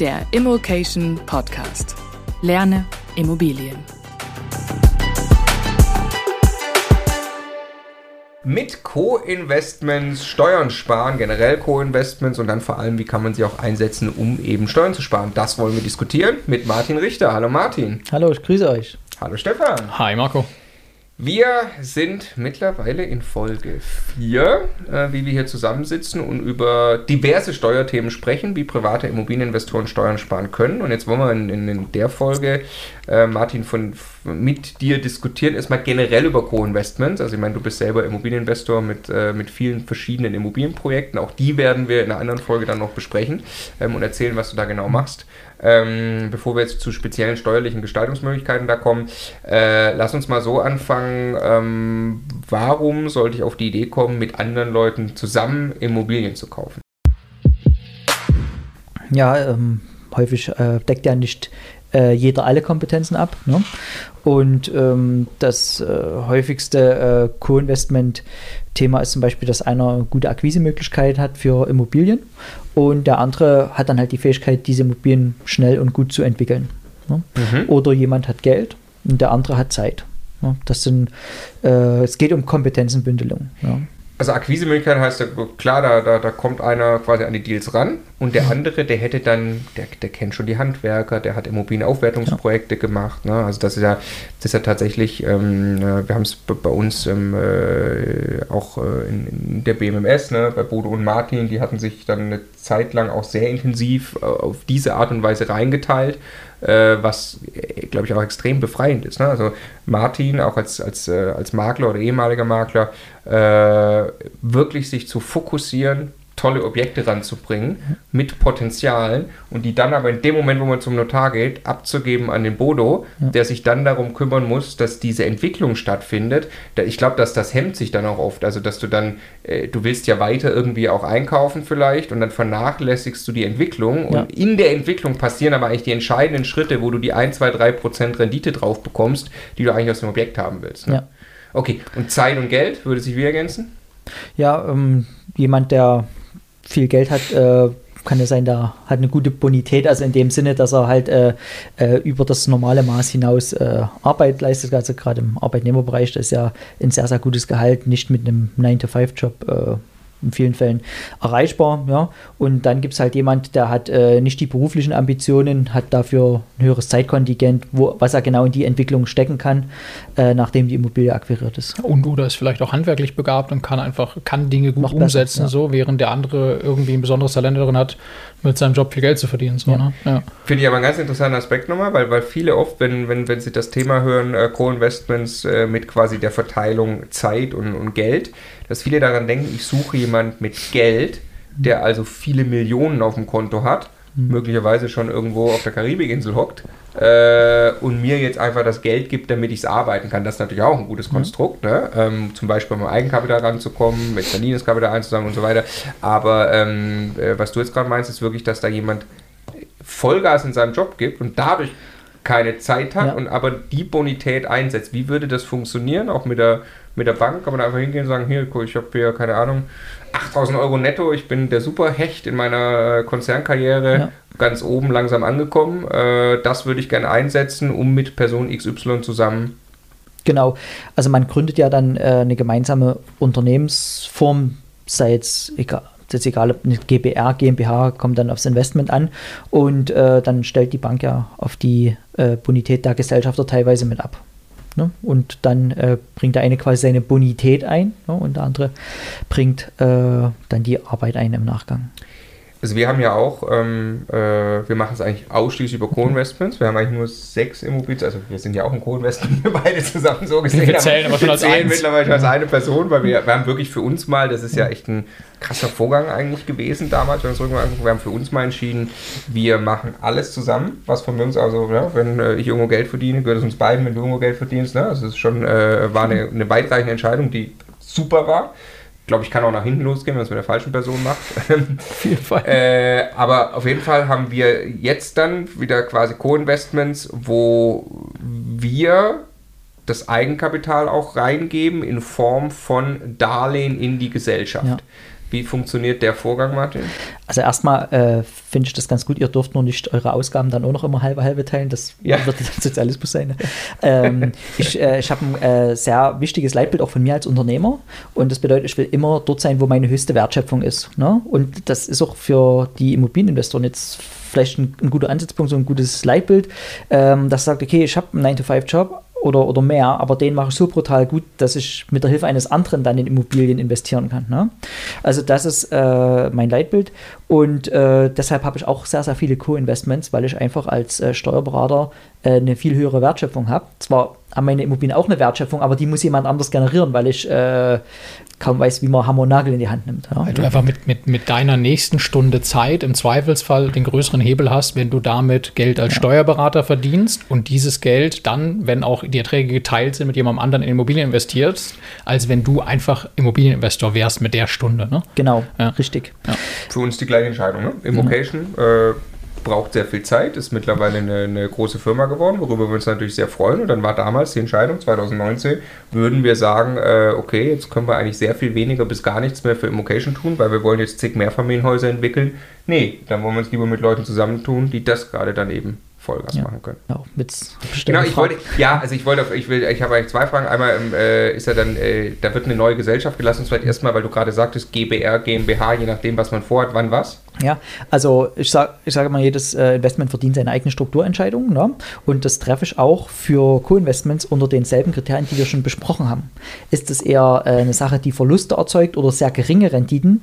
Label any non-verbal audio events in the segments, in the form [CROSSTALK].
der Immokation Podcast. Lerne Immobilien. Mit Co-Investments, Steuern sparen, generell Co-Investments und dann vor allem, wie kann man sie auch einsetzen, um eben Steuern zu sparen. Das wollen wir diskutieren mit Martin Richter. Hallo Martin. Hallo, ich grüße euch. Hallo Stefan. Hi Marco. Wir sind mittlerweile in Folge 4, äh, wie wir hier zusammensitzen und über diverse Steuerthemen sprechen, wie private Immobilieninvestoren Steuern sparen können. Und jetzt wollen wir in, in, der Folge, äh, Martin, von, mit dir diskutieren, erstmal generell über Co-Investments. Also ich meine, du bist selber Immobilieninvestor mit, äh, mit vielen verschiedenen Immobilienprojekten. Auch die werden wir in einer anderen Folge dann noch besprechen ähm, und erzählen, was du da genau machst. Ähm, bevor wir jetzt zu speziellen steuerlichen Gestaltungsmöglichkeiten da kommen, äh, lass uns mal so anfangen. Ähm, warum sollte ich auf die Idee kommen, mit anderen Leuten zusammen Immobilien zu kaufen? Ja, ähm, häufig äh, deckt ja nicht äh, jeder alle Kompetenzen ab. Ne? Und ähm, das äh, häufigste äh, Co-Investment-Thema ist zum Beispiel, dass einer gute Akquisemöglichkeit hat für Immobilien und der andere hat dann halt die Fähigkeit, diese Immobilien schnell und gut zu entwickeln. Ne? Mhm. Oder jemand hat Geld und der andere hat Zeit. Ne? Das sind, äh, es geht um Kompetenzenbündelung. Ja. Also Akquisemöglichkeit heißt, klar, da, da, da kommt einer quasi an die Deals ran und der andere, der hätte dann, der, der kennt schon die Handwerker, der hat Immobilienaufwertungsprojekte ja. gemacht. Ne? Also das ist ja, das ist ja tatsächlich, ähm, äh, wir haben es bei uns ähm, äh, auch äh, in, in, der BMMS, ne? bei Bodo und Martin, die hatten sich dann eine Zeit lang auch sehr intensiv äh, auf diese Art und Weise reingeteilt was, äh, glaube ich, auch extrem befreiend ist. Ne? Also Martin, auch als, als, äh, als Makler oder ehemaliger Makler, äh, wirklich sich zu fokussieren, tolle Objekte ranzubringen mit Potenzialen und die dann aber in dem Moment, wo man zum Notar geht, abzugeben an den Bodo, ja. der sich dann darum kümmern muss, dass diese Entwicklung stattfindet. Ich glaube, dass das hemmt sich dann auch oft. Also, dass du dann, äh, du willst ja weiter irgendwie auch einkaufen vielleicht und dann vernachlässigst du die Entwicklung und ja. in der Entwicklung passieren aber eigentlich die entscheidenden Schritte, wo du die 1, 2, 3 Prozent Rendite drauf bekommst, die du eigentlich aus dem Objekt haben willst. Ne? Ja. Okay, und Zeit und Geld würde sich wie ergänzen? Ja, ähm, jemand, der viel Geld hat, äh, kann ja sein, der hat eine gute Bonität, also in dem Sinne, dass er halt äh, äh, über das normale Maß hinaus äh, Arbeit leistet, also gerade im Arbeitnehmerbereich, das ist ja ein sehr, sehr gutes Gehalt, nicht mit einem 9-to-5-Job äh, in vielen Fällen erreichbar. Ja. Und dann gibt es halt jemand, der hat äh, nicht die beruflichen Ambitionen, hat dafür ein höheres Zeitkontingent, wo, was er genau in die Entwicklung stecken kann, äh, nachdem die Immobilie akquiriert ist. Und oder ist vielleicht auch handwerklich begabt und kann einfach kann Dinge gut Noch umsetzen, besser, ja. so während der andere irgendwie ein besonderes Talent darin hat, mit seinem Job viel Geld zu verdienen. So, ja. Ne? ja. Finde ich aber einen ganz interessanten Aspekt nochmal, weil, weil viele oft, wenn, wenn, wenn sie das Thema hören, äh, Co-Investments äh, mit quasi der Verteilung Zeit und, und Geld, dass viele daran denken, ich suche jemanden mit Geld, der also viele Millionen auf dem Konto hat, mhm. möglicherweise schon irgendwo auf der Karibikinsel hockt äh, und mir jetzt einfach das Geld gibt, damit ich es arbeiten kann. Das ist natürlich auch ein gutes mhm. Konstrukt, ne? ähm, zum Beispiel mit Eigenkapital ranzukommen, mit Berlines Kapital einzusammeln und so weiter. Aber ähm, äh, was du jetzt gerade meinst, ist wirklich, dass da jemand Vollgas in seinem Job gibt und dadurch keine Zeit hat ja. und aber die Bonität einsetzt. Wie würde das funktionieren? Auch mit der mit der Bank kann man einfach hingehen und sagen, hier, ich habe hier, keine Ahnung, 8000 Euro netto, ich bin der Superhecht in meiner äh, Konzernkarriere ja. ganz oben langsam angekommen. Äh, das würde ich gerne einsetzen, um mit Person XY zusammen Genau, also man gründet ja dann äh, eine gemeinsame Unternehmensform, sei es egal, ist egal, ob eine GBR, GmbH kommt dann aufs Investment an und äh, dann stellt die Bank ja auf die äh, Bonität der Gesellschafter teilweise mit ab. Ne? Und dann äh, bringt der eine quasi seine Bonität ein ne? und der andere bringt äh, dann die Arbeit ein im Nachgang. Also wir haben ja auch, ähm, äh, wir machen es eigentlich ausschließlich über Co-Investments. Wir haben eigentlich nur sechs Immobilien, also wir sind ja auch ein Co-Investment, [LAUGHS] wir beide zusammen so gesehen. Wir zählen aber schon als zählen mittlerweile als eine Person, weil wir, wir haben wirklich für uns mal, das ist ja echt ein krasser Vorgang eigentlich gewesen damals, wenn wir uns angucken, wir haben für uns mal entschieden, wir machen alles zusammen, was von uns, also ja, wenn äh, ich irgendwo Geld verdiene, gehört es uns beiden, wenn du irgendwo Geld verdienst. Ne? Also es ist schon, äh, war eine, eine weitreichende Entscheidung, die super war glaube ich, kann auch nach hinten losgehen, wenn es mit der falschen Person macht. [LAUGHS] auf jeden Fall. Äh, aber auf jeden Fall haben wir jetzt dann wieder quasi Co-Investments, wo wir das Eigenkapital auch reingeben in Form von Darlehen in die Gesellschaft. Ja. Wie funktioniert der Vorgang, Martin? Also erstmal äh, finde ich das ganz gut. Ihr dürft nur nicht eure Ausgaben dann auch noch immer halbe halbe teilen. Das ja. wird dann Sozialismus sein. Ne? ähm, [LAUGHS] ich äh, ich habe ein äh, sehr wichtiges Leitbild auch von mir als Unternehmer. Und das bedeutet, ich will immer dort sein, wo meine höchste Wertschöpfung ist. Ne? Und das ist auch für die Immobilieninvestoren jetzt vielleicht ein, ein guter Ansatzpunkt, so ein gutes Leitbild, ähm, das sagt, okay, ich habe einen 9-to-5-Job, oder, oder mehr, aber den mache ich so brutal gut, dass ich mit der Hilfe eines anderen dann in Immobilien investieren kann. Ne? Also das ist äh, mein Leitbild und äh, deshalb habe ich auch sehr, sehr viele Co-Investments, weil ich einfach als äh, Steuerberater äh, eine viel höhere Wertschöpfung habe. Zwar haben meine Immobilien auch eine Wertschöpfung, aber die muss jemand anders generieren, weil ich äh, kaum weiß, wie man Hammer und Nagel in die Hand nimmt. Ja. Weil du einfach mit, mit, mit deiner nächsten Stunde Zeit im Zweifelsfall den größeren Hebel hast, wenn du damit Geld als ja. Steuerberater verdienst und dieses Geld dann, wenn auch die Erträge geteilt sind, mit jemandem anderen in Immobilien investierst, als wenn du einfach Immobilieninvestor wärst mit der Stunde. Ne? Genau, ja. richtig. Für uns die gleiche Entscheidung. Ne? Immocation, äh, braucht sehr viel Zeit, ist mittlerweile eine, eine, große Firma geworden, worüber wir uns natürlich sehr freuen. Und dann war damals die Entscheidung, 2019, würden wir sagen, äh, okay, jetzt können wir eigentlich sehr viel weniger bis gar nichts mehr für Immocation tun, weil wir wollen jetzt zig Mehrfamilienhäuser entwickeln. Nee, dann wollen wir uns lieber mit Leuten zusammentun, die das gerade dann eben Vollgas ja. machen können. Ja, mit genau, ich wollte, ja, also ich wollte, ich will, ich habe eigentlich zwei Fragen. Einmal äh, ist ja dann, äh, da wird eine neue Gesellschaft gelassen, vielleicht erstmal, weil du gerade sagtest, GBR, GmbH, je nachdem, was man vorhat, wann was. Ja, also ich sage ich sag mal, jedes äh, Investment verdient seine eigene Strukturentscheidung. Ne? Und das treffe ich auch für Co-Investments unter denselben Kriterien, die wir schon besprochen haben. Ist es eher äh, eine Sache, die Verluste erzeugt oder sehr geringe Renditen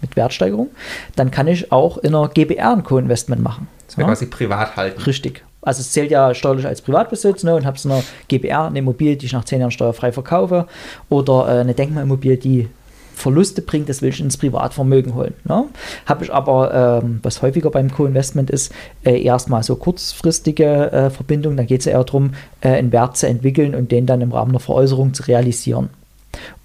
mit Wertsteigerung, dann kann ich auch in einer GBR ein Co-Investment machen. Das wäre ja? quasi privat halten. Richtig. Also es zählt ja steuerlich als Privatbesitz ne, und habe es eine GBR, eine Immobilie, die ich nach zehn Jahren steuerfrei verkaufe oder äh, eine Denkmalimmobilie, die Verluste bringt, das will ich ins Privatvermögen holen. Ne? Habe ich aber, ähm, was häufiger beim Co-Investment ist, äh, erstmal so kurzfristige äh, Verbindungen, dann geht es ja eher darum, äh, einen Wert zu entwickeln und den dann im Rahmen der Veräußerung zu realisieren.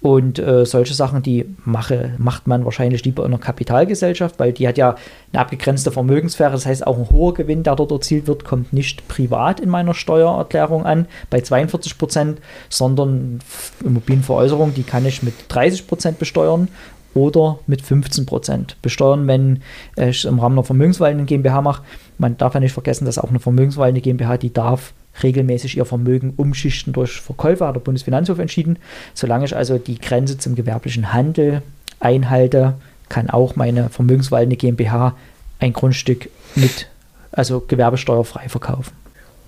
Und äh, solche Sachen, die mache, macht man wahrscheinlich lieber in einer Kapitalgesellschaft, weil die hat ja eine abgegrenzte Vermögenssphäre. Das heißt, auch ein hoher Gewinn, der dort erzielt wird, kommt nicht privat in meiner Steuererklärung an, bei 42 Prozent, sondern Immobilienveräußerung, die kann ich mit 30 Prozent besteuern oder mit 15 Prozent besteuern, wenn ich im Rahmen einer Vermögensverwaltung GmbH mache. Man darf ja nicht vergessen, dass auch eine Vermögensverwaltung GmbH, die darf regelmäßig ihr Vermögen umschichten durch Verkäufer, hat der Bundesfinanzhof entschieden. Solange ich also die Grenze zum gewerblichen Handel einhalte, kann auch meine vermögenswaltende GmbH ein Grundstück mit, also gewerbesteuerfrei verkaufen.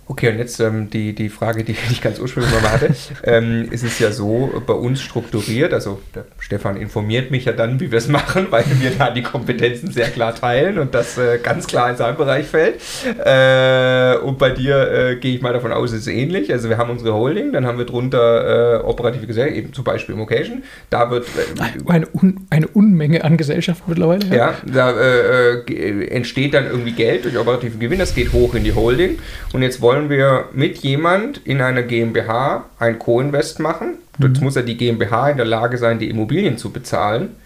Okay, und jetzt ähm, die, die Frage, die [LAUGHS] ich ganz ursprünglich mal hatte. ähm, ist es ja so bei uns strukturiert, also der Stefan informiert mich ja dann, wie wir es machen, weil wir da die Kompetenzen sehr klar teilen und das äh, ganz klar in seinen Bereich fällt. Äh, und bei dir äh, gehe ich mal davon aus, es ist ähnlich. Also wir haben unsere Holding, dann haben wir drunter äh, operative Gesellschaft, eben zum Beispiel Immocation. Da wird... Äh, eine, Un eine Unmenge an Gesellschaften mittlerweile. Ja, ja da äh, entsteht dann irgendwie Geld durch operativen Gewinn, das geht hoch in die Holding. Und jetzt wollen wollen wir mit jemand in einer GmbH ein Co-Invest machen. Mhm. Jetzt muss ja die GmbH in der Lage sein, die Immobilien zu bezahlen.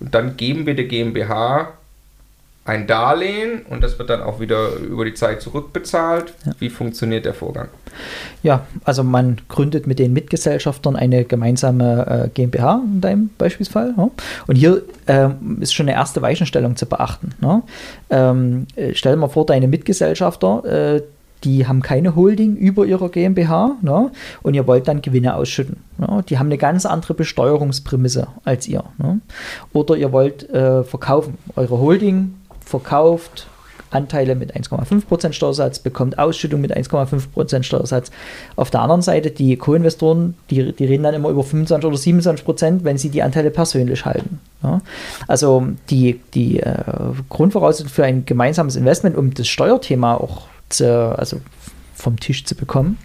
Und dann geben wir der GmbH ein Darlehen und das wird dann auch wieder über die Zeit zurückbezahlt. Ja. Wie funktioniert der Vorgang? Ja, also man gründet mit den Mitgesellschaftern eine gemeinsame äh, GmbH in deinem Beispielsfall. Ja. Und hier ähm, ist schon eine erste Weichenstellung zu beachten. Ne? Ähm, äh, stell dir mal vor, deine Mitgesellschafter, äh, die haben keine Holding über ihrer GmbH ne? und ihr wollt dann Gewinne ausschütten. Ne? Die haben eine ganz andere Besteuerungsprämisse als ihr. Ne? Oder ihr wollt äh, verkaufen. Eure Holding verkauft Anteile mit 1,5% Steuersatz, bekommt Ausschüttung mit 1,5% Steuersatz. Auf der anderen Seite, die Co-Investoren, die, die reden dann immer über 25 oder 27%, wenn sie die Anteile persönlich halten. Ja? Also die, die äh, Grundvoraussetzung für ein gemeinsames Investment, um das Steuerthema auch zu, also vom Tisch zu bekommen,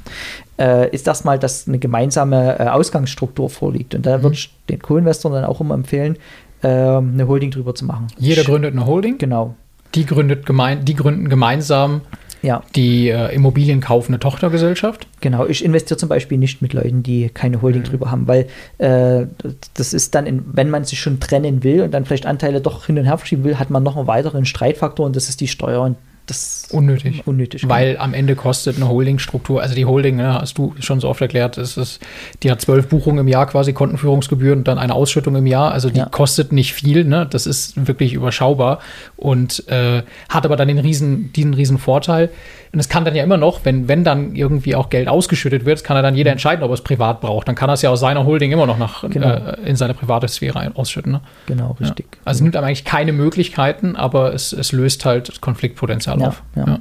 äh, ist erstmal, dass eine gemeinsame äh, Ausgangsstruktur vorliegt. Und da mhm. würde ich den Co-Investoren dann auch immer empfehlen, äh, eine Holding drüber zu machen. Jeder gründet eine Holding? Genau. Die, gründet gemein, die gründen gemeinsam ja. die äh, Immobilien kaufende Tochtergesellschaft? Genau, ich investiere zum Beispiel nicht mit Leuten, die keine Holding mhm. drüber haben, weil äh, das ist dann, in, wenn man sich schon trennen will und dann vielleicht Anteile doch hin und her verschieben will, hat man noch einen weiteren Streitfaktor und das ist die Steuer. Und das Unnötig. unnötig. Weil am Ende kostet eine Holdingstruktur, also die Holding, ne, hast du schon so oft erklärt, ist es, die hat zwölf Buchungen im Jahr quasi Kontenführungsgebühren und dann eine Ausschüttung im Jahr. Also die Ja. kostet nicht viel, ne? Das ist wirklich überschaubar und äh, hat aber dann den riesen, diesen riesen Vorteil. Und es kann dann ja immer noch, wenn, wenn dann irgendwie auch Geld ausgeschüttet wird, kann er dann jeder entscheiden, ob er es privat braucht. Dann kann er es ja aus seiner Holding immer noch nach, Genau. äh, in seine private Sphäre ausschütten. Ne? genau, richtig. Ja. Also es nimmt einem eigentlich keine Möglichkeiten, aber es, es löst halt Konfliktpotenzial Ja, auf. ja.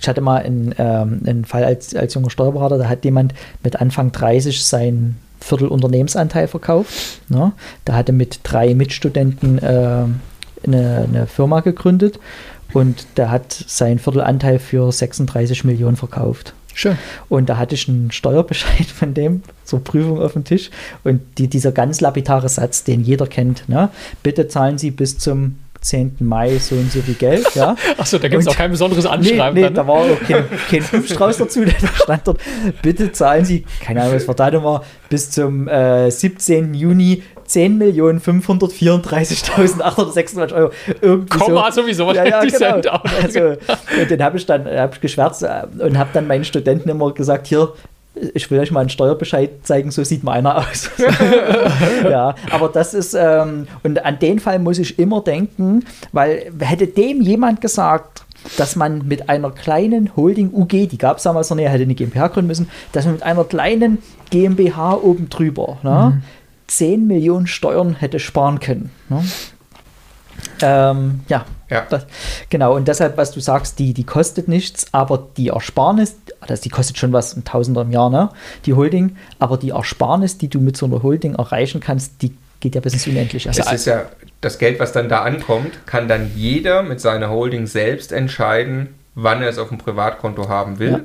Ich hatte mal einen, ähm, einen Fall als, als junger Steuerberater, da hat jemand mit Anfang 30 sein Viertel Unternehmensanteil verkauft. Ne? Der hatte mit drei Mitstudenten äh, eine, eine Firma gegründet und der hat seinen Viertelanteil für 36 Millionen verkauft. Schön. Und da hatte ich einen Steuerbescheid von dem zur Prüfung auf dem Tisch. Und die, dieser ganz lapidare Satz, den jeder kennt, ne? bitte zahlen Sie bis zum 10. Mai so und so viel Geld. Ja? [LAUGHS] Achso, da gibt es auch kein besonderes Nee, Anschreiben. nee, dann, ne? da war auch kein, kein [LAUGHS] Blumenstrauß dazu. Da stand dort, bitte zahlen Sie, keine Ahnung, was für Datum war, bis zum äh, 17. Juni 10.534.826 Euro. Irgendwie Komma so. sowieso, Ja, ja, die genau. Cent auch. Also, und den habe ich dann hab ich geschwärzt äh, und habe dann meinen Studenten immer gesagt, hier, ich will euch mal einen Steuerbescheid zeigen, so sieht meiner aus. [LAUGHS] ja, aber das ist, ähm, und an den Fall muss ich immer denken, weil hätte dem jemand gesagt, dass man mit einer kleinen Holding UG, die gab es damals noch nicht, hätte eine GmbH gründen müssen, dass man mit einer kleinen GmbH oben drüber ne, 10 Millionen Steuern hätte sparen können. Ne? Ähm, ja, Ja. das, genau. Und deshalb, was du sagst, die, die kostet nichts, aber die Ersparnis, also die kostet schon was, ein Tausender im Jahr, ne? Die Holding, aber die Ersparnis, die du mit so einer Holding erreichen kannst, die geht ja bis ins Unendliche. Es ist ja das Geld, was dann da ankommt, kann dann jeder mit seiner Holding selbst entscheiden, wann er es auf dem Privatkonto haben will. Ja.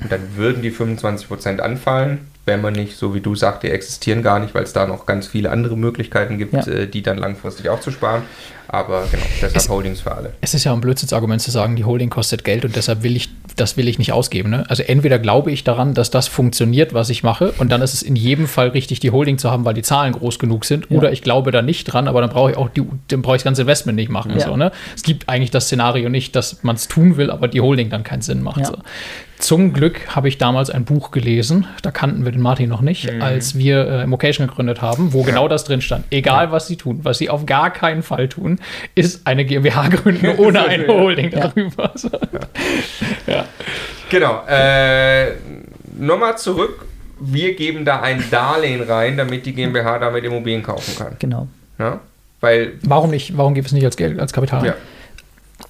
Und dann würden die 25% anfallen, wenn man nicht, so wie du sagst, die existieren gar nicht, weil es da noch ganz viele andere Möglichkeiten gibt, Ja. äh, die dann langfristig auch zu sparen. Aber genau, deshalb Es- Holdings für alle. Es ist ja ein Blödsinnsargument zu sagen, die Holding kostet Geld und deshalb will ich, das will ich nicht ausgeben. Ne? Also entweder glaube ich daran, dass das funktioniert, was ich mache, und dann ist es in jedem Fall richtig, die Holding zu haben, weil die Zahlen groß genug sind, Ja. oder ich glaube da nicht dran, aber dann brauche ich auch die, dann brauche ich das ganze Investment nicht machen. Ja. So, ne? Es gibt eigentlich das Szenario nicht, dass man es tun will, aber die Holding dann keinen Sinn macht. Ja. So. Zum Glück habe ich damals ein Buch gelesen, da kannten wir den Martin noch nicht, als wir äh, Immocation gegründet haben, wo genau das drin stand. Egal, was sie tun, was sie auf gar keinen Fall tun, ist eine GmbH gründen [LAUGHS] ohne eine Holding Ja. darüber. [LAUGHS] Ja. Genau. Äh, Nochmal zurück. Wir geben da ein Darlehen rein, damit die GmbH damit Immobilien kaufen kann. Genau. Ja? Weil, Warum nicht? Warum gibt es nicht als Geld, als Kapital? ja,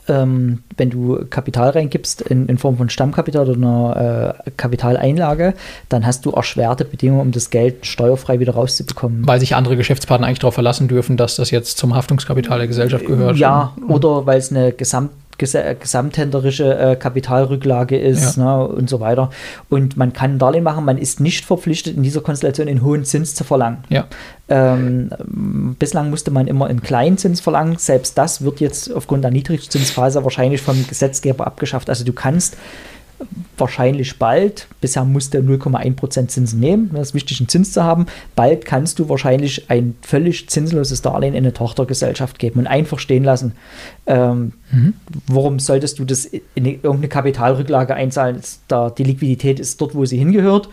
Ähm, wenn du Kapital reingibst in, in Form von Stammkapital oder einer äh, Kapitaleinlage, dann hast du erschwerte Bedingungen, um das Geld steuerfrei wieder rauszubekommen. Weil sich andere Geschäftspartner eigentlich darauf verlassen dürfen, dass das jetzt zum Haftungskapital der Gesellschaft gehört. Ja, oder weil es eine Gesamt, gesa- gesamthänderische äh, Kapitalrücklage ist Ja. ne, und so weiter. Und man kann ein Darlehen machen, man ist nicht verpflichtet, in dieser Konstellation einen hohen Zins zu verlangen. Ja. Ähm, bislang musste man immer einen kleinen Zins verlangen. Selbst das wird jetzt aufgrund der Niedrigzinsphase wahrscheinlich vom Gesetzgeber abgeschafft. Also du kannst wahrscheinlich bald, bisher musste 0,1% Zinsen nehmen, das ist wichtig, einen Zins zu haben. Bald kannst du wahrscheinlich ein völlig zinsloses Darlehen in eine Tochtergesellschaft geben und einfach stehen lassen. Ähm, Warum solltest du das in irgendeine Kapitalrücklage einzahlen? Da, die Liquidität ist dort, wo sie hingehört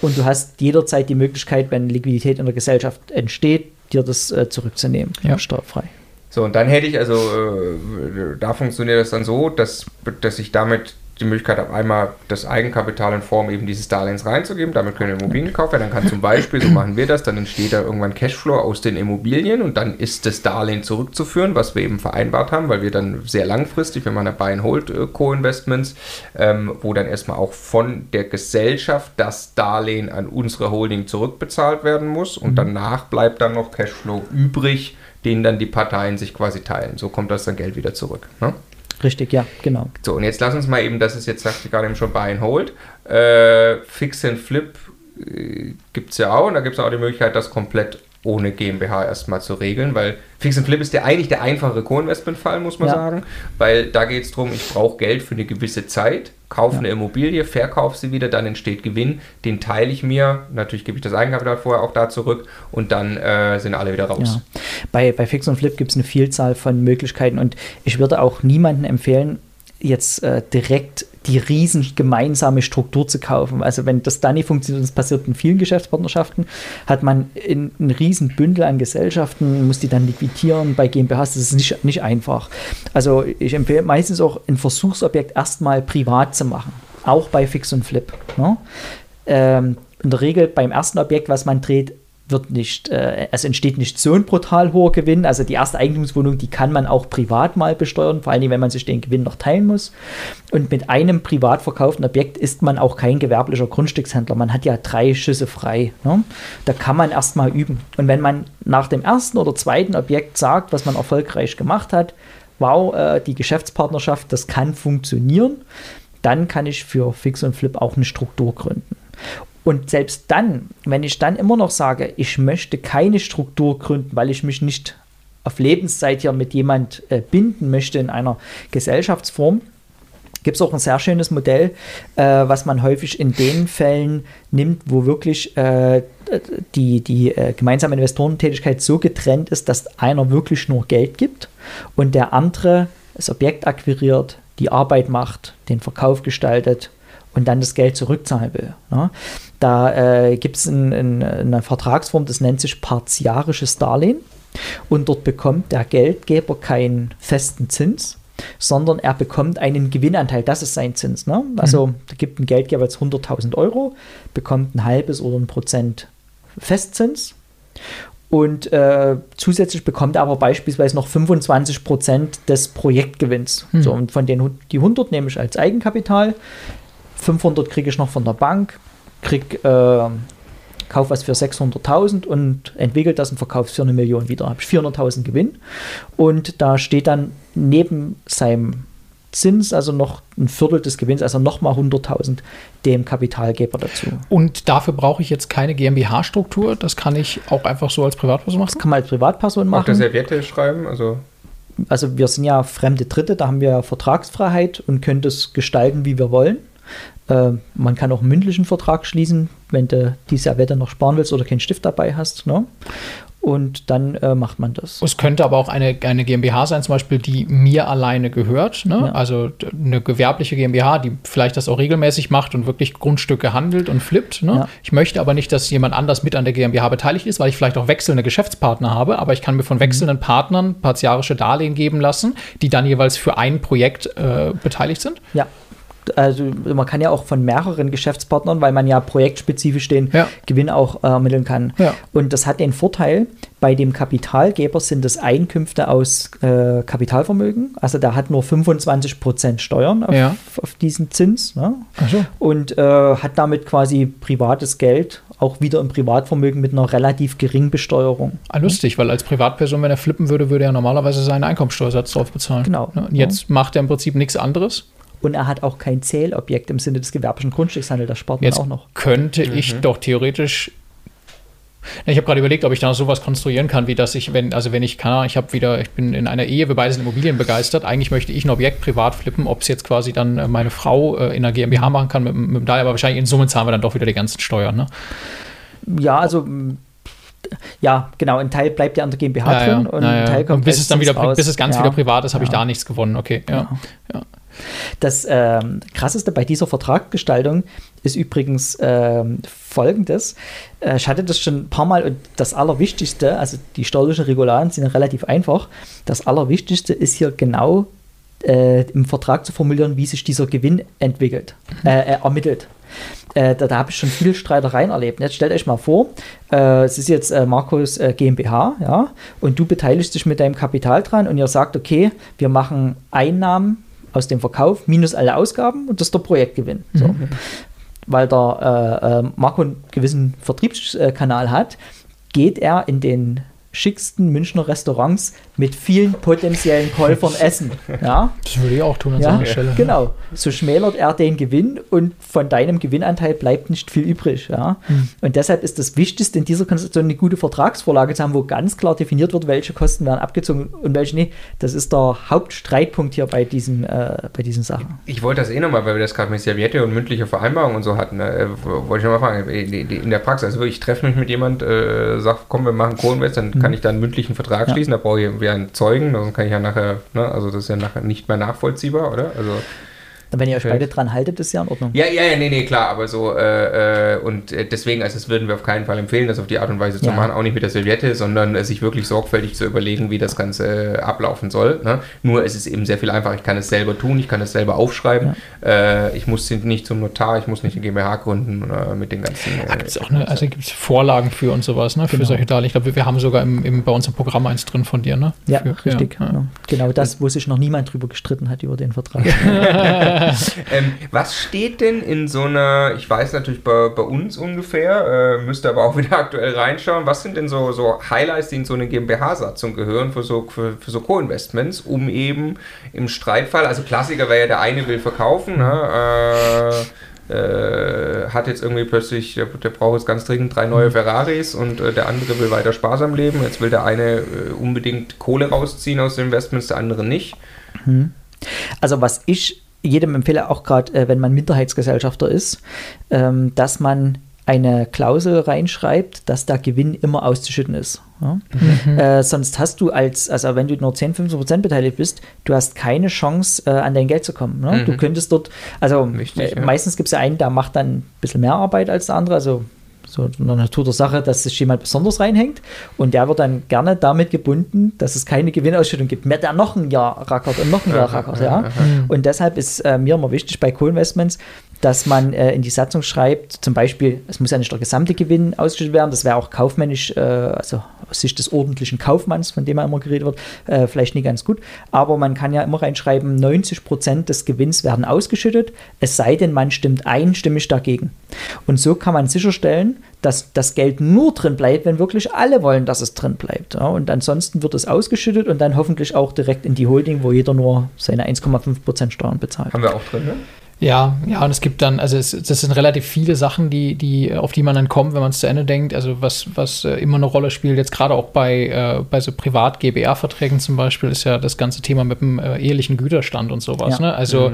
und du hast jederzeit die Möglichkeit, wenn Liquidität in der Gesellschaft entsteht, dir das äh, zurückzunehmen, Ja. steuerfrei. So, und dann hätte ich, also äh, da funktioniert das dann so, dass, dass ich damit die Möglichkeit habe, einmal das Eigenkapital in Form eben dieses Darlehens reinzugeben. Damit können Immobilien gekauft werden. Dann kann zum Beispiel, so machen wir das, dann entsteht da irgendwann Cashflow aus den Immobilien und dann ist das Darlehen zurückzuführen, was wir eben vereinbart haben, weil wir dann sehr langfristig, wir machen ja Buy-and-Hold-Co-Investments, ähm, wo dann erstmal auch von der Gesellschaft das Darlehen an unsere Holding zurückbezahlt werden muss und danach bleibt dann noch Cashflow übrig, den dann die Parteien sich quasi teilen. So kommt das dann Geld wieder zurück. Ne? Richtig, ja, genau. So, und jetzt lass uns mal eben, das ist jetzt, sagte gerade eben schon, Buy and Hold. Äh, Fix and Flip äh, gibt es ja auch und da gibt es auch die Möglichkeit, das komplett ohne GmbH erstmal zu regeln, weil Fix and Flip ist ja eigentlich der einfache Co-Investment-Fall, muss man Ja. sagen, weil da geht es darum, ich brauche Geld für eine gewisse Zeit, kaufe Ja. eine Immobilie, verkaufe sie wieder, dann entsteht Gewinn, den teile ich mir, natürlich gebe ich das Eigenkapital vorher auch da zurück und dann äh, sind alle wieder raus. Ja. Bei, bei Fix und Flip gibt es eine Vielzahl von Möglichkeiten und ich würde auch niemandem empfehlen, jetzt äh, direkt die riesen gemeinsame Struktur zu kaufen. Also wenn das dann nicht funktioniert, das passiert in vielen Geschäftspartnerschaften, hat man in, ein riesen Bündel an Gesellschaften, muss die dann liquidieren bei GmbHs, das ist nicht, nicht einfach. Also ich empfehle meistens auch ein Versuchsobjekt erstmal privat zu machen, auch bei Fix und Flip. Ne? Ähm, in der Regel beim ersten Objekt, was man dreht, wird nicht, äh, es entsteht nicht so ein brutal hoher Gewinn. Also die erste Eigentumswohnung, die kann man auch privat mal besteuern, vor allem wenn man sich den Gewinn noch teilen muss. Und mit einem privat verkauften Objekt ist man auch kein gewerblicher Grundstückshändler. Man hat ja drei Schüsse frei. Ne? Da kann man erst mal üben. Und wenn man nach dem ersten oder zweiten Objekt sagt, was man erfolgreich gemacht hat, wow, äh, die Geschäftspartnerschaft, das kann funktionieren, dann kann ich für Fix und Flip auch eine Struktur gründen. Und selbst dann, wenn ich dann immer noch sage, ich möchte keine Struktur gründen, weil ich mich nicht auf Lebenszeit hier mit jemand äh, binden möchte in einer Gesellschaftsform, gibt es auch ein sehr schönes Modell, äh, was man häufig in den Fällen nimmt, wo wirklich äh, die, die äh, gemeinsame Investorentätigkeit so getrennt ist, dass einer wirklich nur Geld gibt und der andere das Objekt akquiriert, die Arbeit macht, den Verkauf gestaltet und dann das Geld zurückzahlen will. Ne? Da äh, gibt es ein, ein, eine Vertragsform, das nennt sich partiarisches Darlehen. Und dort bekommt der Geldgeber keinen festen Zins, sondern er bekommt einen Gewinnanteil. Das ist sein Zins. Ne? Also mhm. da gibt ein Geldgeber jetzt 100.000 Euro, bekommt ein halbes oder ein Prozent Festzins. Und äh, zusätzlich bekommt er aber beispielsweise noch 25 Prozent des Projektgewinns. Mhm. So, und von den die 100 nehme ich als Eigenkapital, 500 kriege ich noch von der Bank, krieg, äh, kauf was für 600.000 und entwickelt das und verkaufe es für eine Million wieder. Habe ich 400.000 Gewinn und da steht dann neben seinem Zins, also noch ein Viertel des Gewinns, also nochmal 100.000 dem Kapitalgeber dazu. Und dafür brauche ich jetzt keine GmbH-Struktur, das kann ich auch einfach so als Privatperson machen? Das kann man als Privatperson machen. Auch der Serviette schreiben, also also wir sind ja fremde Dritte, da haben wir Vertragsfreiheit und können das gestalten, wie wir wollen. Äh, man kann auch einen mündlichen Vertrag schließen, wenn du die Servette noch sparen willst oder keinen Stift dabei hast. Ne? Und dann äh, macht man das. Es könnte aber auch eine, eine GmbH sein, zum Beispiel, die mir alleine gehört. Ne? Ja. Also eine gewerbliche GmbH, die vielleicht das auch regelmäßig macht und wirklich Grundstücke handelt und flippt. Ne? Ja. Ich möchte aber nicht, dass jemand anders mit an der GmbH beteiligt ist, weil ich vielleicht auch wechselnde Geschäftspartner habe. Aber ich kann mir von mhm. wechselnden. Partnern partiarische Darlehen geben lassen, die dann jeweils für ein Projekt äh, beteiligt sind. Ja, also man kann ja auch von mehreren Geschäftspartnern, weil man ja projektspezifisch den ja. Gewinn auch äh, ermitteln kann. Ja. Und das hat den Vorteil, bei dem Kapitalgeber sind es Einkünfte aus äh, Kapitalvermögen. Also der hat nur 25% Steuern auf, ja. auf diesen Zins. Ne? So. Und äh, hat damit quasi privates Geld auch wieder im Privatvermögen mit einer relativ geringen Besteuerung. Ah, lustig, weil als Privatperson, wenn er flippen würde, würde er normalerweise seinen Einkommensteuersatz drauf bezahlen. Genau. Ne? Jetzt macht er im Prinzip nichts anderes und er hat auch kein Zählobjekt im Sinne des gewerblichen Grundstückshandels, das spart man Jetzt auch noch. Könnte mhm. ich doch theoretisch ich habe gerade überlegt, ob ich da sowas konstruieren kann, wie dass ich, wenn, also wenn ich kann, ich habe wieder, ich bin in einer Ehe, wir beide sind Immobilien begeistert. Eigentlich möchte ich ein Objekt privat flippen, ob es jetzt quasi dann äh, meine Frau äh, in einer GmbH machen kann mit, mit dem Darlehen, aber wahrscheinlich in Summe zahlen wir dann doch wieder die ganzen Steuern, ne? Ja, also ja, genau, ein Teil bleibt ja an der GmbH ja, drin ja, und ein Teil kommt und bis es dann wieder, raus. bis es ganz wieder privat ist, habe ich da nichts gewonnen. Okay, ja. Das ähm, Krasseste bei dieser Vertragsgestaltung ist übrigens ähm, folgendes. Äh, ich hatte das schon ein paar Mal und das Allerwichtigste, also die steuerlichen Regularien sind relativ einfach. Das Allerwichtigste ist hier genau äh, im Vertrag zu formulieren, wie sich dieser Gewinn entwickelt, mhm. äh, äh, ermittelt. Äh, da, da habe ich schon viele Streitereien erlebt. Jetzt stellt euch mal vor, äh, es ist jetzt äh, Markus äh, GmbH, ja, und du beteiligst dich mit deinem Kapital dran und ihr sagt, okay, wir machen Einnahmen aus dem Verkauf minus alle Ausgaben und das ist der Projektgewinn. So. Mhm. Weil der äh, äh, Marco einen gewissen Vertriebskanal hat, geht er in den schicksten Münchner Restaurants mit vielen potenziellen Käufern essen. Ja? Das würde ich auch tun an ja? seiner Stelle. Genau. So schmälert er den Gewinn und von deinem Gewinnanteil bleibt nicht viel übrig. Ja? Mhm. Und deshalb ist das Wichtigste in dieser Konstellation eine gute Vertragsvorlage zu haben, wo ganz klar definiert wird, welche Kosten werden abgezogen und welche nicht. Das ist der Hauptstreitpunkt hier bei diesen, äh, bei diesen Sachen. Ich wollte das eh nochmal, weil wir das gerade mit Serviette und mündliche Vereinbarung und so hatten, äh, wollte ich nochmal fragen, in der Praxis, also ich treffe mich mit jemand, äh, sage, komm, wir machen Co-Invest, dann kann ich dann einen mündlichen Vertrag Ja. schließen, da brauche ich irgendwie einen Zeugen, sonst kann ich ja nachher, ne, also das ist ja nachher nicht mehr nachvollziehbar, oder? Also Wenn ihr euch beide dran haltet, ist ja in Ordnung. ja, ja, ja, nee, nee, klar, aber so, äh, äh, und äh, deswegen, also das würden wir auf keinen Fall empfehlen, das auf die Art und Weise zu Ja. machen, auch nicht mit der Serviette, sondern äh, sich wirklich sorgfältig zu überlegen, wie das Ganze äh, ablaufen soll. Ne? Nur es ist eben sehr viel einfacher, ich kann es selber tun, ich kann es selber aufschreiben, äh, ich muss nicht zum Notar, ich muss nicht eine GmbH gründen äh, mit den ganzen... Da gibt es auch eine, also gibt es Vorlagen für und sowas, ne? Für Genau. solche Darlehen. Ich glaube, wir haben sogar im, im, bei uns im Programm eins drin von dir, ne? Ja, für, richtig. Ja, Ja. Genau das, wo sich noch niemand drüber gestritten hat über den Vertrag. [LAUGHS] [LAUGHS] [LAUGHS] Ähm, was steht denn in so einer, ich weiß natürlich bei, bei uns ungefähr, äh, müsste aber auch [LAUGHS] wieder aktuell reinschauen, was sind denn so, so Highlights, die in so eine GmbH-Satzung gehören für so, für, für so Co-Investments, um eben im Streitfall, also Klassiker wäre ja, der eine will verkaufen, ne, äh, äh, hat jetzt irgendwie plötzlich, der, der braucht jetzt ganz dringend drei neue Ferraris und äh, der andere will weiter sparsam leben. Jetzt will der eine äh, unbedingt Kohle rausziehen aus den Investments, der andere nicht. Also was ich jedem empfehle, auch gerade äh, wenn man Minderheitsgesellschafter ist, ähm, dass man eine Klausel reinschreibt, dass der Gewinn immer auszuschütten ist. Ja? Äh, sonst hast du als, also wenn du nur 10, 15 Prozent beteiligt bist, du hast keine Chance, äh, an dein Geld zu kommen. Ne? Mhm. Du könntest dort, also Richtig, äh, ja. meistens gibt es ja einen, der macht dann ein bisschen mehr Arbeit als der andere, also so in der Natur der Sache, dass sich jemand besonders reinhängt und der wird dann gerne damit gebunden, dass es keine Gewinnausschüttung gibt. Mehr der noch ein Jahr rackert und noch ein Jahr rackert, ja. Und deshalb ist äh, mir immer wichtig bei Co-Investments, dass man äh, in die Satzung schreibt, zum Beispiel, es muss ja nicht der gesamte Gewinn ausgeschüttet werden, das wäre auch kaufmännisch, äh, also aus Sicht des ordentlichen Kaufmanns, von dem ja immer geredet wird, äh, vielleicht nicht ganz gut. Aber man kann ja immer reinschreiben, 90 Prozent des Gewinns werden ausgeschüttet, es sei denn, man stimmt einstimmig dagegen. Und so kann man sicherstellen, dass das Geld nur drin bleibt, wenn wirklich alle wollen, dass es drin bleibt. Ja, und ansonsten wird es ausgeschüttet und dann hoffentlich auch direkt in die Holding, wo jeder nur seine 1,5 Prozent Steuern bezahlt. Haben wir auch drin, ne? Ja, ja, und es gibt dann, also es, das sind relativ viele Sachen, die, die, auf die man dann kommt, wenn man es zu Ende denkt. Also was, was äh, immer eine Rolle spielt, jetzt gerade auch bei, äh, bei so Privat-GBR-Verträgen zum Beispiel, ist ja das ganze Thema mit dem äh, ehelichen Güterstand und sowas. Ja. Ne? Also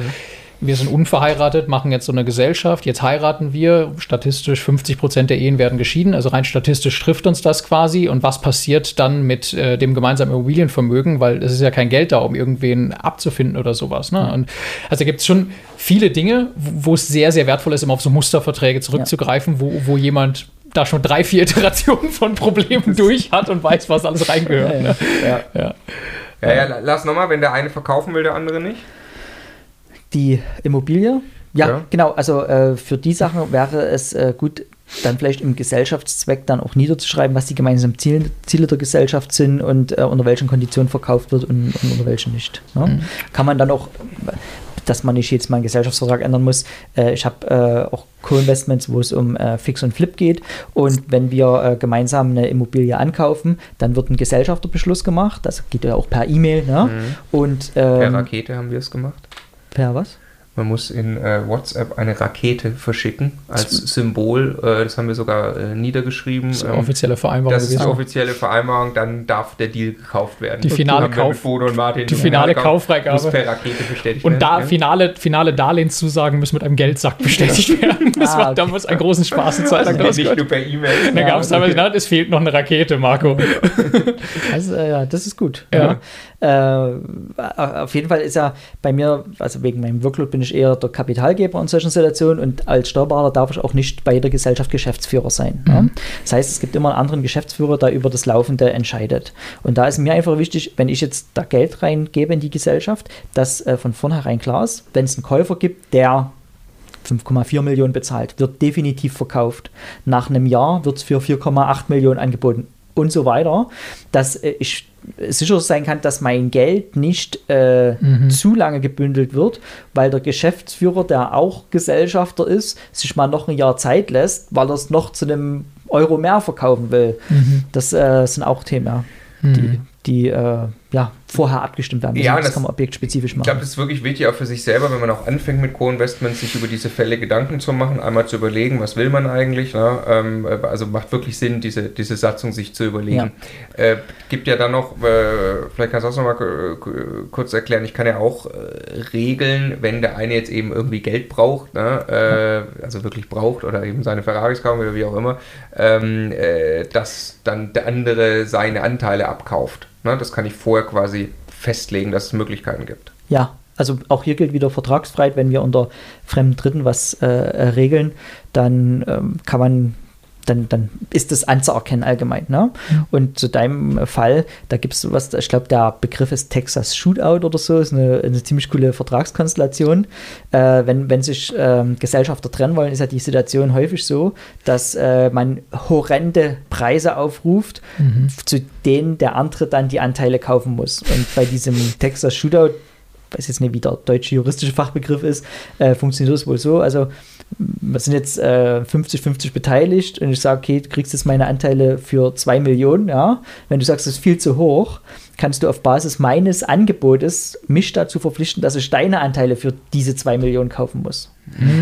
wir sind unverheiratet, machen jetzt so eine Gesellschaft, jetzt heiraten wir, statistisch 50 Prozent der Ehen werden geschieden, also rein statistisch trifft uns das quasi. Und was passiert dann mit äh, dem gemeinsamen Immobilienvermögen, weil es ist ja kein Geld da, um irgendwen abzufinden oder sowas. Ne? Und also gibt es schon viele Dinge, wo es sehr, sehr wertvoll ist, immer auf so Musterverträge zurückzugreifen, wo, wo jemand da schon drei, vier Iterationen von Problemen durch hat und weiß, was alles reingehört. Ne? Ja. Ja. Ja, ja, la- lass nochmal, wenn der eine verkaufen will, der andere nicht. Die Immobilie? Ja, Ja. genau. Also äh, für die Sachen wäre es äh, gut, dann vielleicht im Gesellschaftszweck dann auch niederzuschreiben, was die gemeinsamen Ziele, Ziele der Gesellschaft sind und äh, unter welchen Konditionen verkauft wird und, und unter welchen nicht. Ja? Mhm. Kann man dann auch, dass man nicht jetzt mal einen Gesellschaftsvertrag ändern muss. Äh, ich habe äh, auch Co-Investments, wo es um äh, Fix und Flip geht. Und wenn wir gemeinsam eine Immobilie ankaufen, dann wird ein Gesellschafterbeschluss gemacht. Das geht ja auch per E-Mail. Ne? Und Mhm. Per ähm, Rakete haben wir es gemacht. Per was? Man muss in äh, WhatsApp eine Rakete verschicken als Symbol. Äh, das haben wir sogar äh, niedergeschrieben. Das ist eine Ähm, offizielle Vereinbarung das ist die gewesen. offizielle Vereinbarung, dann darf der Deal gekauft werden. Die finale Kauf- und Martin die finale Kauf- Kauffreigabe. Muss per Rakete bestätigt Und werden. da ja. finale, finale Darlehenszusagen müssen mit einem Geldsack bestätigt werden. Das Ah, war okay. damals ein großen Spaß. Eine Zeit lang Also nicht nur per E-Mail. Dann gab es na, es fehlt noch eine Rakete, Marco. [LAUGHS] Also, äh, ja, das ist gut. Ja. Ja. Äh, auf jeden Fall ist ja bei mir, also wegen meinem Workload bin ich eher der Kapitalgeber in solchen Situationen und als Steuerberater darf ich auch nicht bei jeder Gesellschaft Geschäftsführer sein. Ja? Das heißt, es gibt immer einen anderen Geschäftsführer, der über das Laufende entscheidet. Und da ist mir einfach wichtig, wenn ich jetzt da Geld reingebe in die Gesellschaft, dass äh, von vornherein klar ist, wenn es einen Käufer gibt, der 5,4 Millionen bezahlt, wird definitiv verkauft. Nach einem Jahr wird es für 4,8 Millionen angeboten und so weiter, dass äh, ich sicher sein kann, dass mein Geld nicht äh, zu lange gebündelt wird, weil der Geschäftsführer, der auch Gesellschafter ist, sich mal noch ein Jahr Zeit lässt, weil er es noch zu einem Euro mehr verkaufen will. Das äh, sind auch Themen, die, die äh, ja, vorher abgestimmt werden. Ja, das, das- kann man objektspezifisch Ich machen. glaube, das ist wirklich wichtig auch für sich selber, wenn man auch anfängt mit Co-Investments, sich über diese Fälle Gedanken zu machen, einmal zu überlegen, was will man eigentlich. Ne? Ähm, äh, also macht wirklich Sinn, diese, diese Satzung sich zu überlegen. Äh, gibt ja dann noch, äh, vielleicht kannst du das nochmal kurz erklären, ich kann ja auch äh, regeln, wenn der eine jetzt eben irgendwie Geld braucht, ne? äh, also wirklich braucht oder eben seine Ferraris kaufen oder wie auch immer, ähm, äh, dass dann der andere seine Anteile abkauft. Ne? Das kann ich vorher quasi festlegen, dass es Möglichkeiten gibt. Ja, also auch hier gilt wieder Vertragsfreiheit. Wenn wir unter fremden Dritten was äh, regeln, dann ähm, kann man, dann, dann ist das anzuerkennen allgemein. Ne? Und zu deinem Fall, da gibt es sowas, ich glaube, der Begriff ist Texas Shootout oder so, ist eine, eine ziemlich coole Vertragskonstellation. Äh, wenn, wenn sich ähm, Gesellschafter trennen wollen, ist ja die Situation häufig so, dass äh, man horrende Preise aufruft, zu denen der andere dann die Anteile kaufen muss. Und bei diesem Texas Shootout weiß jetzt nicht, wie der deutsche juristische Fachbegriff ist, äh, funktioniert das wohl so. Also wir sind jetzt äh, 50-50 beteiligt und ich sage, okay, du kriegst jetzt meine Anteile für 2 Millionen, ja. Wenn du sagst, das ist viel zu hoch, kannst du auf Basis meines Angebotes mich dazu verpflichten, dass ich deine Anteile für diese 2 Millionen kaufen muss.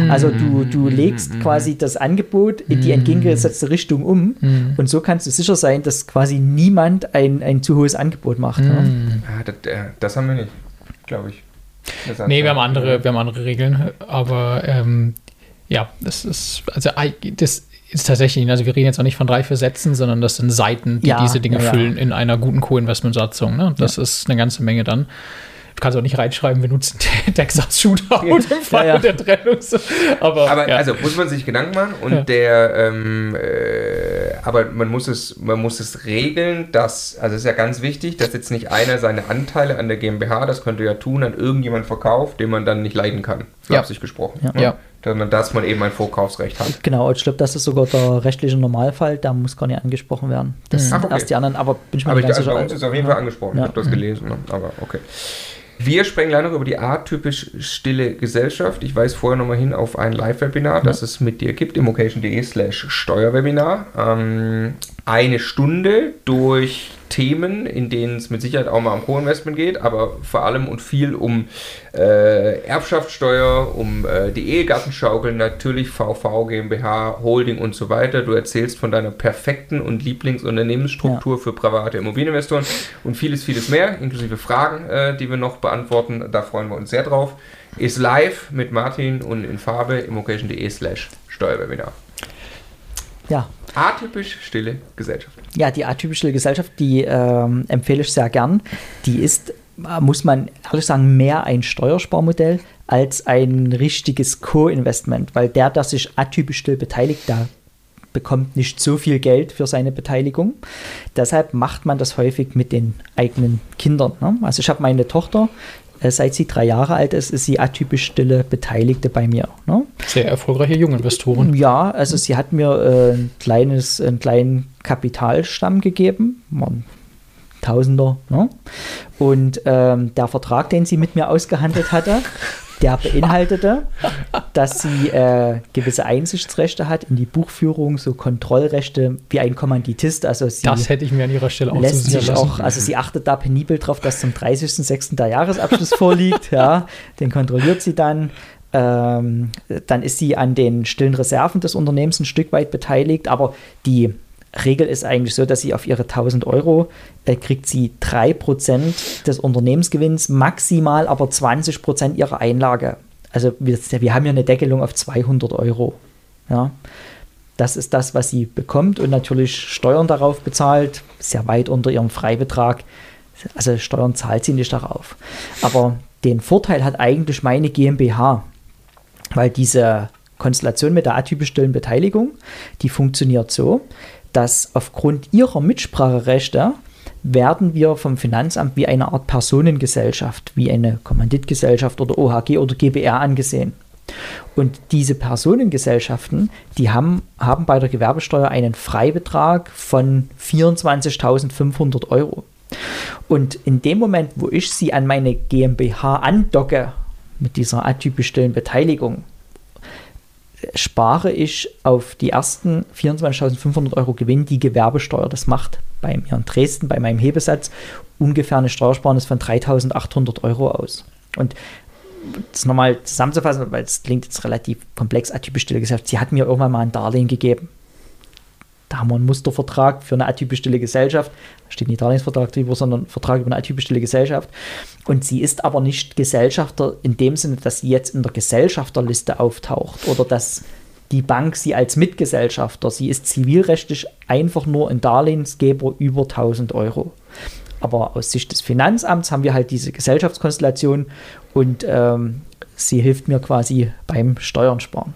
Also du, du legst quasi das Angebot in die entgegengesetzte Richtung um und so kannst du sicher sein, dass quasi niemand ein, ein zu hohes Angebot macht. Ja. Ah, das, äh, das haben wir nicht, glaube ich. Nee, wir haben andere, wir haben andere Regeln, aber ähm, ja, das ist, also das ist tatsächlich, also wir reden jetzt auch nicht von drei, vier Sätzen, sondern das sind Seiten, die Ja, diese Dinge ja, ja. füllen in einer guten Co-Investment-Satzung. Ne? Das ist eine ganze Menge dann. Du kannst auch nicht reinschreiben, wir nutzen [LAUGHS] Texas Shootout im Fall Ja, ja. der Trennung. Aber, Aber ja. also muss man sich Gedanken machen und Ja. der, ähm, äh, aber man muss es, man muss es regeln, dass, also es ist ja ganz wichtig, dass jetzt nicht einer seine Anteile an der GmbH, das könnte ja tun, an irgendjemand verkauft, den man dann nicht leiden kann, Ja. flapsig gesprochen. Ja. ne? Ja. Sondern dass man eben ein Vorkaufsrecht hat. Genau, ich glaube, das ist sogar der rechtliche Normalfall, da muss gar nicht angesprochen werden. Das Ach, sind okay. erst die anderen, aber bin ich mir Aber nicht ich, ganz also bei sicher. uns ist es auf jeden Fall angesprochen. Ja. Ich habe das gelesen, ne? aber okay. Wir sprechen gleich noch über die atypisch stille Gesellschaft. Ich weise vorher nochmal hin auf ein Live-Webinar, das es mit dir gibt, immocation.de slash Steuerwebinar. Ähm, eine Stunde durch Themen, in denen es mit Sicherheit auch mal um Co-Investment geht, aber vor allem und viel um äh, Erbschaftssteuer, um äh, die Ehegattenschaukel, natürlich VV, GmbH, Holding und so weiter. Du erzählst von deiner perfekten und Lieblingsunternehmensstruktur für private Immobilieninvestoren und vieles, vieles mehr, inklusive Fragen, äh, die wir noch beantworten. Da freuen wir uns sehr drauf. Ist live mit Martin und in Farbe immocation.de slash Steuerwebinar. Ja. Atypisch stille Gesellschaft. Ja, die atypische Gesellschaft, die ähm, empfehle ich sehr gern. Die ist, äh, muss man ehrlich sagen, mehr ein Steuersparmodell als ein richtiges Co-Investment, weil der, der sich atypisch still beteiligt, der bekommt nicht so viel Geld für seine Beteiligung. Deshalb macht man das häufig mit den eigenen Kindern. Ne? Also ich habe meine Tochter, seit sie drei Jahre alt ist, ist sie atypisch stille Beteiligte bei mir. Ne? Sehr erfolgreiche Junginvestoren. Ja, also sie hat mir äh, ein kleines, einen kleinen Kapitalstamm gegeben, waren Tausender. Ne? Und ähm, der Vertrag, den sie mit mir ausgehandelt hatte, [LAUGHS] der beinhaltete, dass sie äh, gewisse Einsichtsrechte hat in die Buchführung, so Kontrollrechte wie ein Kommanditist. Also sie Das hätte ich mir an ihrer Stelle auch lässt sich lassen. auch, also sie achtet da penibel drauf, dass zum 30.06. der Jahresabschluss vorliegt. [LAUGHS] Ja, den kontrolliert sie dann. Ähm, dann ist sie an den stillen Reserven des Unternehmens ein Stück weit beteiligt, aber die Regel ist eigentlich so, dass sie auf ihre 1000 Euro äh, kriegt sie 3% des Unternehmensgewinns, maximal aber 20% ihrer Einlage. Also wir, wir haben ja eine Deckelung auf 200 Euro. Ja. Das ist das, was sie bekommt und natürlich Steuern darauf bezahlt, sehr weit unter ihrem Freibetrag. Also Steuern zahlt sie nicht darauf. Aber den Vorteil hat eigentlich meine GmbH, weil diese Konstellation mit der atypisch stillen Beteiligung, die funktioniert so, dass aufgrund ihrer Mitspracherechte werden wir vom Finanzamt wie eine Art Personengesellschaft, wie eine Kommanditgesellschaft oder OHG oder GbR angesehen. Und diese Personengesellschaften, die haben, haben bei der Gewerbesteuer einen Freibetrag von 24.500 Euro. Und in dem Moment, wo ich sie an meine GmbH andocke, mit dieser atypisch stillen Beteiligung, spare ich auf die ersten 24.500 Euro Gewinn die Gewerbesteuer. Das macht bei mir in Dresden, bei meinem Hebesatz, ungefähr eine Steuersparnis von 3.800 Euro aus. Und das nochmal zusammenzufassen, weil es klingt jetzt relativ komplex, atypisch stille Gesellschaft, sie hat mir irgendwann mal ein Darlehen gegeben. Da haben wir einen Mustervertrag für eine atypisch stille Gesellschaft. Da steht nicht Darlehensvertrag drüber, sondern Vertrag über eine atypisch stille Gesellschaft. Und sie ist aber nicht Gesellschafter in dem Sinne, dass sie jetzt in der Gesellschafterliste auftaucht oder dass die Bank sie als Mitgesellschafter, sie ist zivilrechtlich einfach nur ein Darlehensgeber über 1000 Euro. Aber aus Sicht des Finanzamts haben wir halt diese Gesellschaftskonstellation und ähm, sie hilft mir quasi beim Steuern sparen.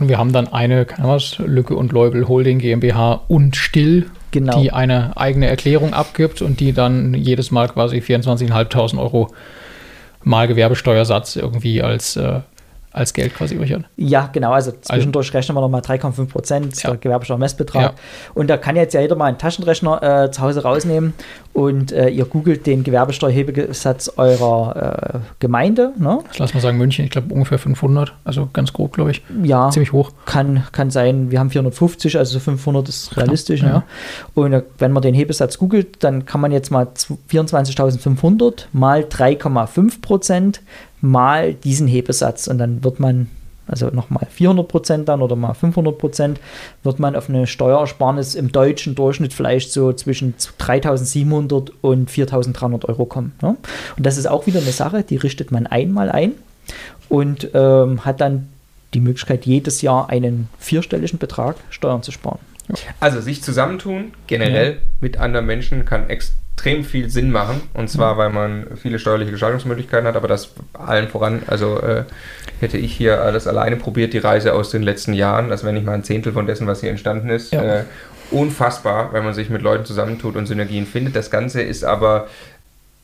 Und wir haben dann eine was, Lücke und Leubel Holding GmbH und Still, Genau. die eine eigene Erklärung abgibt und die dann jedes Mal quasi 24.500 Euro mal Gewerbesteuersatz irgendwie als, äh, als Geld quasi übrig hat. Ja, genau. Also zwischendurch rechnen wir nochmal 3,5 Prozent Ja. der Gewerbesteuermessbetrag. Ja. Und da kann jetzt ja jeder mal einen Taschenrechner äh, zu Hause rausnehmen und äh, ihr googelt den Gewerbesteuerhebesatz eurer äh, Gemeinde. Ne? Ich lass mal sagen München, ich glaube ungefähr 500, also ganz grob, glaube ich. Ja, Ziemlich hoch. kann, kann sein, wir haben 450, also 500 ist realistisch. ja. Ja. Und äh, wenn man den Hebesatz googelt, dann kann man jetzt mal zw- 24.500 mal 3,5 Prozent mal diesen Hebesatz und dann wird man, also nochmal 400 Prozent dann oder mal 500 Prozent, wird man auf eine Steuersparnis im deutschen Durchschnitt vielleicht so zwischen 3.700 und 4.300 Euro kommen. Ne? Und das ist auch wieder eine Sache, die richtet man einmal ein und ähm, hat dann die Möglichkeit, jedes Jahr einen vierstelligen Betrag Steuern zu sparen. Also sich zusammentun, generell mit anderen Menschen, kann extrem viel Sinn machen. Und zwar, weil man viele steuerliche Gestaltungsmöglichkeiten hat, aber das allen voran, also äh, hätte ich hier alles alleine probiert, die Reise aus den letzten Jahren, das wäre nicht mal ein Zehntel von dessen, was hier entstanden ist. Ja. Äh, unfassbar, wenn man sich mit Leuten zusammentut und Synergien findet. Das Ganze ist aber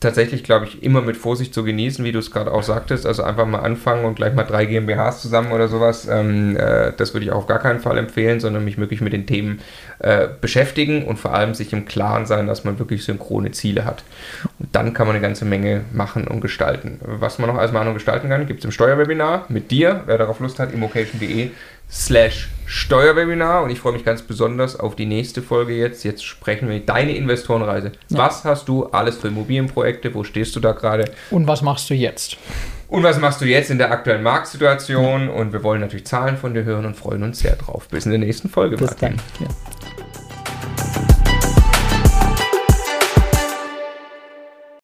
tatsächlich, glaube ich, immer mit Vorsicht zu genießen, wie du es gerade auch sagtest. Also einfach mal anfangen und gleich mal drei GmbHs zusammen oder sowas. Ähm, äh, das würde ich auch auf gar keinen Fall empfehlen, sondern mich wirklich mit den Themen äh, beschäftigen und vor allem sich im Klaren sein, dass man wirklich synchrone Ziele hat. Und dann kann man eine ganze Menge machen und gestalten. Was man noch als Mahnung gestalten kann, gibt es im Steuerwebinar mit dir. Wer darauf Lust hat, immocation.de slash Steuerwebinar und ich freue mich ganz besonders auf die nächste Folge jetzt. Jetzt sprechen wir deine Investorenreise. Was hast du alles für Immobilienprojekte? Wo stehst du da gerade? Und was machst du jetzt? Und was machst du jetzt in der aktuellen Marktsituation? Und wir wollen natürlich Zahlen von dir hören und freuen uns sehr drauf. Bis in der nächsten Folge, Bis Martin. dann. Ja.